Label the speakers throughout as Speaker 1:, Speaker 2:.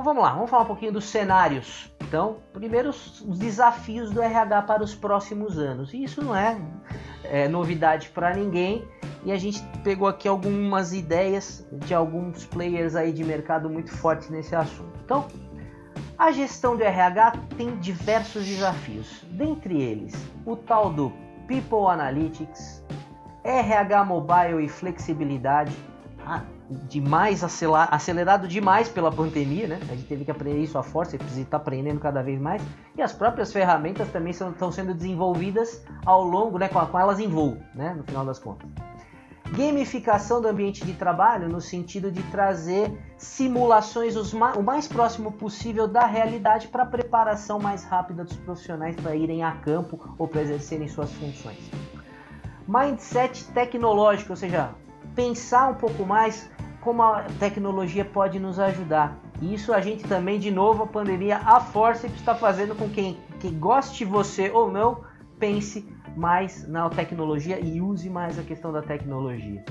Speaker 1: Então vamos lá, vamos falar um pouquinho dos cenários. Então, primeiro os desafios do RH para os próximos anos. E isso não é, é novidade para ninguém. E a gente pegou aqui algumas ideias de alguns players aí de mercado muito fortes nesse assunto. Então, a gestão do RH tem diversos desafios. Dentre eles, o tal do People Analytics, RH Mobile e flexibilidade, demais acelerado demais pela pandemia, né? A gente teve que aprender isso à força e precisa estar aprendendo cada vez mais. E as próprias ferramentas também são, estão sendo desenvolvidas ao longo, né? Com, com elas em voo, né? No final das contas. Gamificação do ambiente de trabalho no sentido de trazer simulações o mais próximo possível da realidade para a preparação mais rápida dos profissionais para irem a campo ou para exercerem suas funções. Mindset tecnológico, ou seja, pensar um pouco mais como a tecnologia pode nos ajudar. E isso a gente também, de novo, a pandemia, a força está fazendo com quem que goste você ou não, pense mais na tecnologia e use mais a questão da tecnologia.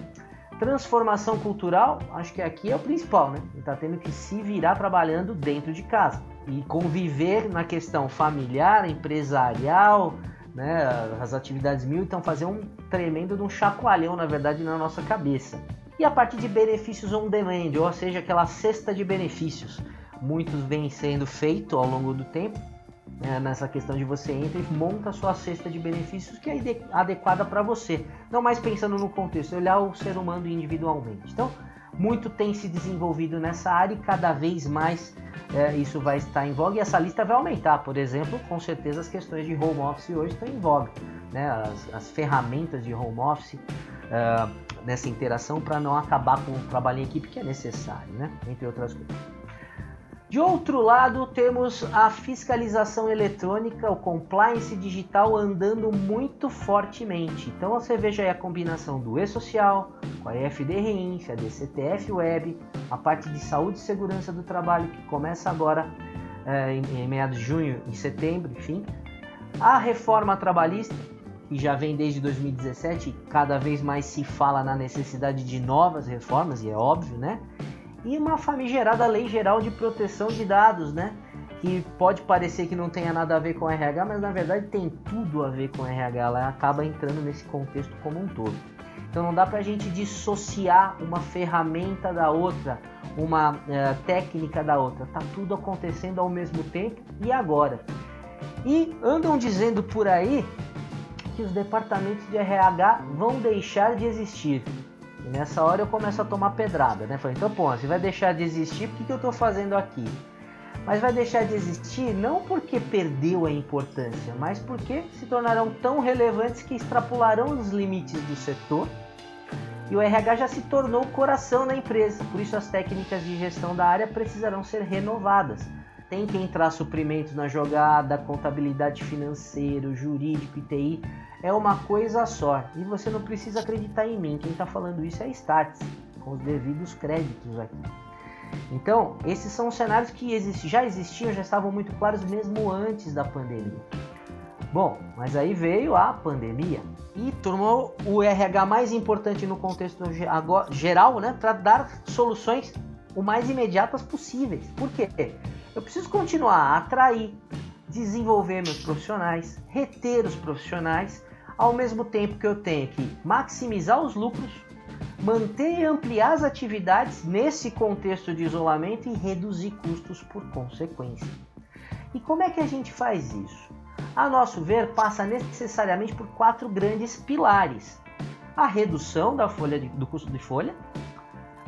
Speaker 1: Transformação cultural, acho que aqui é o principal, né? Está tendo que se virar trabalhando dentro de casa e conviver na questão familiar, empresarial, né? As atividades mil, então fazer um tremendo de um chacoalhão, na verdade, na nossa cabeça. E a parte de benefícios on demand, ou seja, aquela cesta de benefícios. Muitos vêm sendo feito ao longo do tempo, né, nessa questão de você entra e monta a sua cesta de benefícios que é adequada para você. Não mais pensando no contexto, olhar o ser humano individualmente. Então, muito tem se desenvolvido nessa área e cada vez mais é, isso vai estar em voga e essa lista vai aumentar. Por exemplo, com certeza as questões de home office hoje estão em voga. Né? As, as ferramentas de home office, uh, nessa interação para não acabar com o trabalho em equipe que é necessário, né? entre outras coisas. De outro lado, temos a fiscalização eletrônica, o compliance digital andando muito fortemente. Então você veja aí a combinação do e-social, com a EFD-RINF, a DCTF Web, a parte de saúde e segurança do trabalho que começa agora é, em, em meados de junho e setembro, enfim. A reforma trabalhista, que já vem desde 2017, cada vez mais se fala na necessidade de novas reformas, e é óbvio, né? E uma famigerada Lei Geral de Proteção de Dados, né? Que pode parecer que não tenha nada a ver com RH, mas na verdade tem tudo a ver com RH, ela acaba entrando nesse contexto como um todo. Então não dá para a gente dissociar uma ferramenta da outra, uma uh, técnica da outra. Tá tudo acontecendo ao mesmo tempo e agora. E andam dizendo por aí que os departamentos de RH vão deixar de existir. E nessa hora eu começo a tomar pedrada, né? Falei, então, pô, você vai deixar de existir, por que, que eu estou fazendo aqui? Mas vai deixar de existir não porque perdeu a importância, mas porque se tornarão tão relevantes que extrapolarão os limites do setor e o RH já se tornou o coração da empresa. Por isso, as técnicas de gestão da área precisarão ser renovadas tem que entrar suprimentos na jogada, contabilidade financeira, jurídico TI. É uma coisa só. E você não precisa acreditar em mim. Quem está falando isso é a Starts, com os devidos créditos aqui. Então, esses são cenários que já existiam, já estavam muito claros mesmo antes da pandemia. Bom, mas aí veio a pandemia e tornou o RH mais importante no contexto geral, né, para dar soluções o mais imediatas possíveis. Por quê? Eu preciso continuar a atrair, desenvolver meus profissionais, reter os profissionais, ao mesmo tempo que eu tenho que maximizar os lucros, manter e ampliar as atividades nesse contexto de isolamento e reduzir custos por consequência. E como é que a gente faz isso? A nosso ver, passa necessariamente por quatro grandes pilares: a redução da folha de, do custo de folha,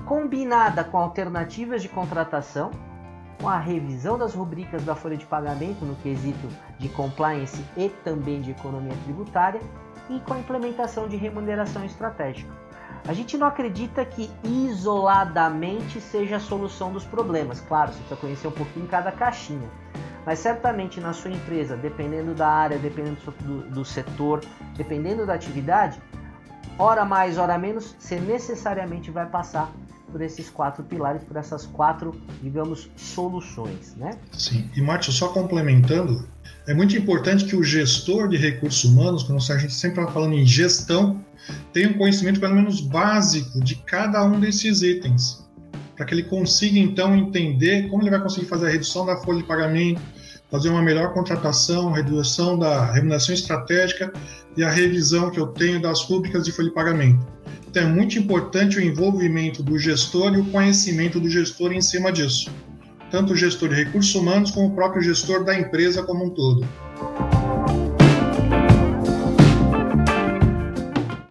Speaker 1: combinada com alternativas de contratação, com a revisão das rubricas da folha de pagamento no quesito de compliance e também de economia tributária e com a implementação de remuneração estratégica. A gente não acredita que isoladamente seja a solução dos problemas. Claro, você precisa conhecer um pouquinho cada caixinha. Mas certamente na sua empresa, dependendo da área, dependendo do, do setor, dependendo da atividade, hora mais, hora menos, você necessariamente vai passar por esses quatro pilares, por essas quatro, digamos, soluções, né?
Speaker 2: Sim. E Márcio, só complementando, é muito importante que o gestor de recursos humanos, quando a gente sempre está falando em gestão, tenha um conhecimento pelo menos básico de cada um desses itens, para que ele consiga então entender como ele vai conseguir fazer a redução da folha de pagamento, fazer uma melhor contratação, redução da remuneração estratégica e a revisão que eu tenho das rubricas de folha de pagamento. Então é muito importante o envolvimento do gestor e o conhecimento do gestor em cima disso, tanto o gestor de recursos humanos como o próprio gestor da empresa como um todo.